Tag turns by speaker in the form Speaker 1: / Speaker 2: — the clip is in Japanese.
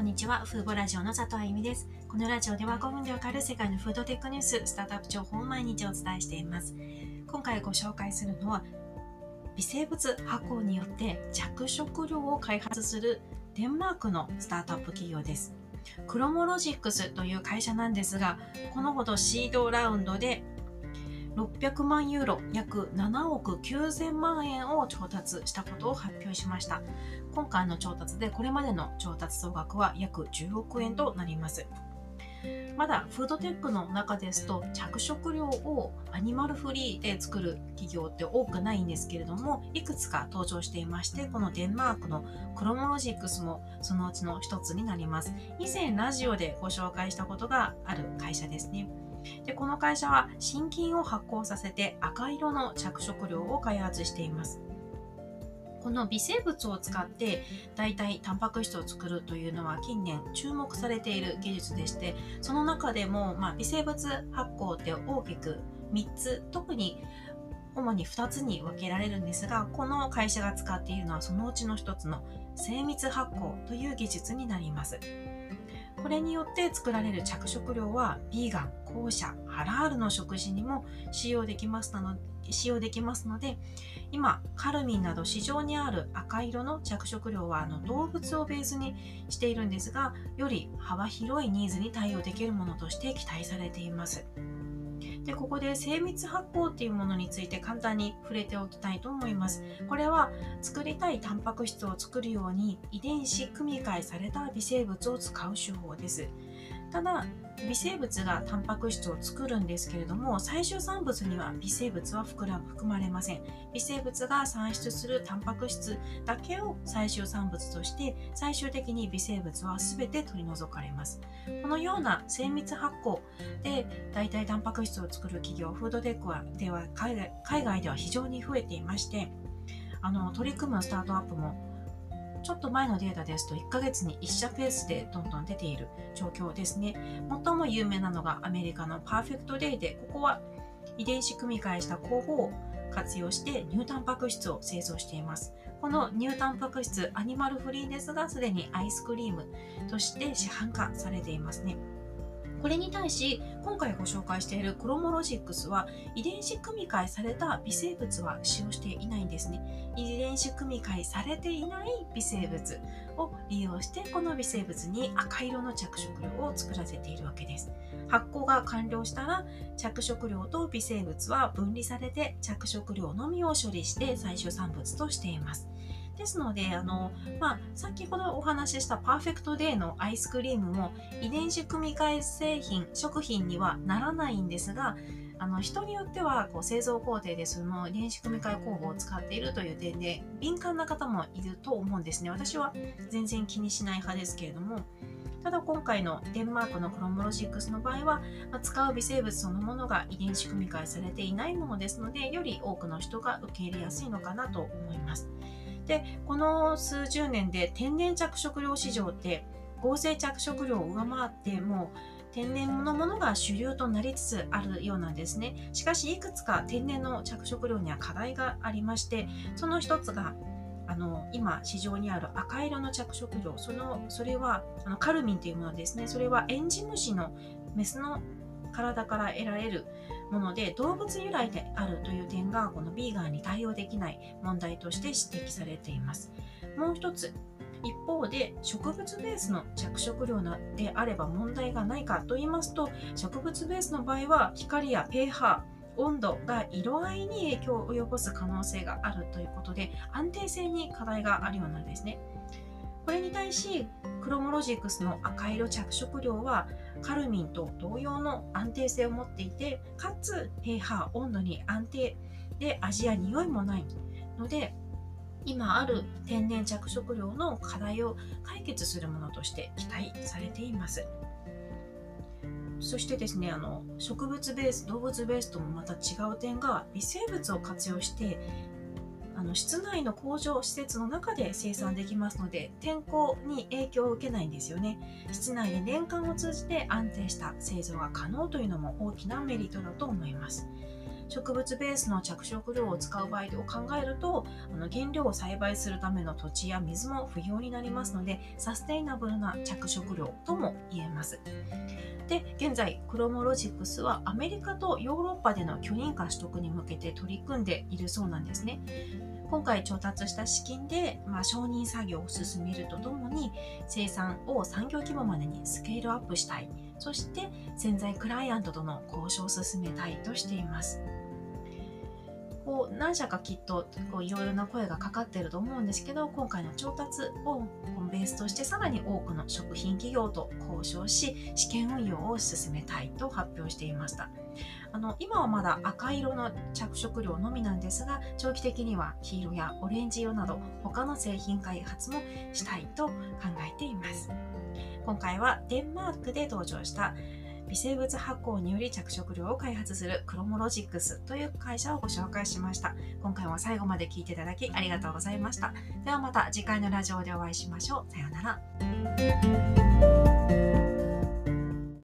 Speaker 1: こんにちは。フーボラジオの佐藤あゆみです。このラジオでは5分でわかる世界のフードテックニュース、スタートアップ情報を毎日お伝えしています。今回ご紹介するのは、微生物発酵によって着色料を開発するデンマークのスタートアップ企業です。クロモロジックスという会社なんですが、このほどシードラウンドで600万ユーロ約7億9000万円を調達したことを発表しました。今回の調達でこれまでの調達総額は約10億円となります。まだフードテックの中ですと着色料をアニマルフリーで作る企業って多くないんですけれどもいくつか登場していましてこのデンマークのクロモロジックスもそのうちの一つになります。以前ラジオでご紹介したことがある会社ですね。でこの会社は心筋を発酵させて赤色の着色料を開発していますこの微生物を使って代替タンパク質を作るというのは近年注目されている技術でしてその中でも、まあ、微生物発酵って大きく3つ特に主に2つに分けられるんですがこの会社が使っているのはそのうちの1つの精密発酵という技術になります。これによって作られる着色料はビーガン、後者、ハラールの食事にも使用できますので使用できますので今カルミンなど市場にある赤色の着色料はあの動物をベースにしているんですがより幅広いニーズに対応できるものとして期待されています。で、ここで精密発酵っていうものについて簡単に触れておきたいと思います。これは作りたいタンパク質を作るように遺伝子組み換えされた微生物を使う手法です。ただ微生物がタンパク質を作るんですけれども最終産物には微生物は含まれません。微生物が産出するタンパク質だけを最終産物として最終的に微生物は全て取り除かれます。このような精密発酵で代替タンパク質を作る企業フードテックはでは海外海外では非常に増えていましてあの取り組むスタートアップもちょっと前のデータですと1ヶ月に1社ペースでどんどん出ている状況ですね。最も有名なのがアメリカのパーフェクトデイで、ここは遺伝子組み換えした広報を活用して乳タンパク質を製造しています。この乳タンパク質アニマルフリーですが、すでにアイスクリームとして市販化されていますね。これに対し、今回ご紹介しているクロモロジックスは遺伝子組み換えされた微生物は使用していないんですね。遺伝子組み換えされていない微生物を利用して、この微生物に赤色の着色料を作らせているわけです。発酵が完了したら、着色料と微生物は分離されて着色料のみを処理して最終産物としています。ですので、あの、まあ、先ほどお話ししたパーフェクトデーのアイスクリームも遺伝子組み換え製品、食品にはならないんですが、あの、人によっては、こう、製造工程でその遺伝子組み換え工法を使っているという点で、敏感な方もいると思うんですね。私は全然気にしない派ですけれども、ただ今回のデンマークのクロモロジックスの場合は、ま使う微生物そのものが遺伝子組み換えされていないものですので、より多くの人が受け入れやすいのかなと思います。でこの数十年で天然着色料市場って合成着色料を上回ってもう天然のものが主流となりつつあるようなんですね。しかしいくつか天然の着色料には課題がありましてその一つがあの今市場にある赤色の着色料そのそれはあのカルミンというものですねそれはエンジムシのメスの体から得られるもので動物由来であるという点がこのビーガンに対応できない問題として指摘されていますもう一つ一方で植物ベースの着色料であれば問題がないかと言いますと植物ベースの場合は光や pH 温度が色合いに影響を及ぼす可能性があるということで安定性に課題があるようなんですね。これに対しクロモロジクスの赤色着色料はカルミンと同様の安定性を持っていてかつ pH 温度に安定で味や匂いもないので今ある天然着色料の課題を解決するものとして期待されています。そしてですねあの植物ベース動物ベースともまた違う点が微生物を活用してあの室内の工場施設の中で生産できますので天候に影響を受けないんですよね。室内で年間を通じて安定した製造が可能というのも大きなメリットだと思います。植物ベースの着色料を使う場合を考えるとあの原料を栽培するための土地や水も不要になりますのでサステイナブルな着色料とも言えます。で現在クロモロジックスはアメリカとヨーロッパでの許認可取得に向けて取り組んでいるそうなんですね。今回調達した資金で、まあ、承認作業を進めるとともに生産を産業規模までにスケールアップしたい。そして潜在クライアントとの交渉を進めたいとしています。こう何社かきっといろいろな声がかかってると思うんですけど今回の調達をベースとしてさらに多くの食品企業と交渉し試験運用を進めたいと発表していました。あの今はまだ赤色の着色料のみなんですが長期的には黄色やオレンジ色など他の製品開発もしたいと考えています今回はデンマークで登場した微生物発酵により着色料を開発するクロモロジックスという会社をご紹介しました。今回も最後まで聞いていただきありがとうございました。ではまた次回のラジオでお会いしましょう。さようなら。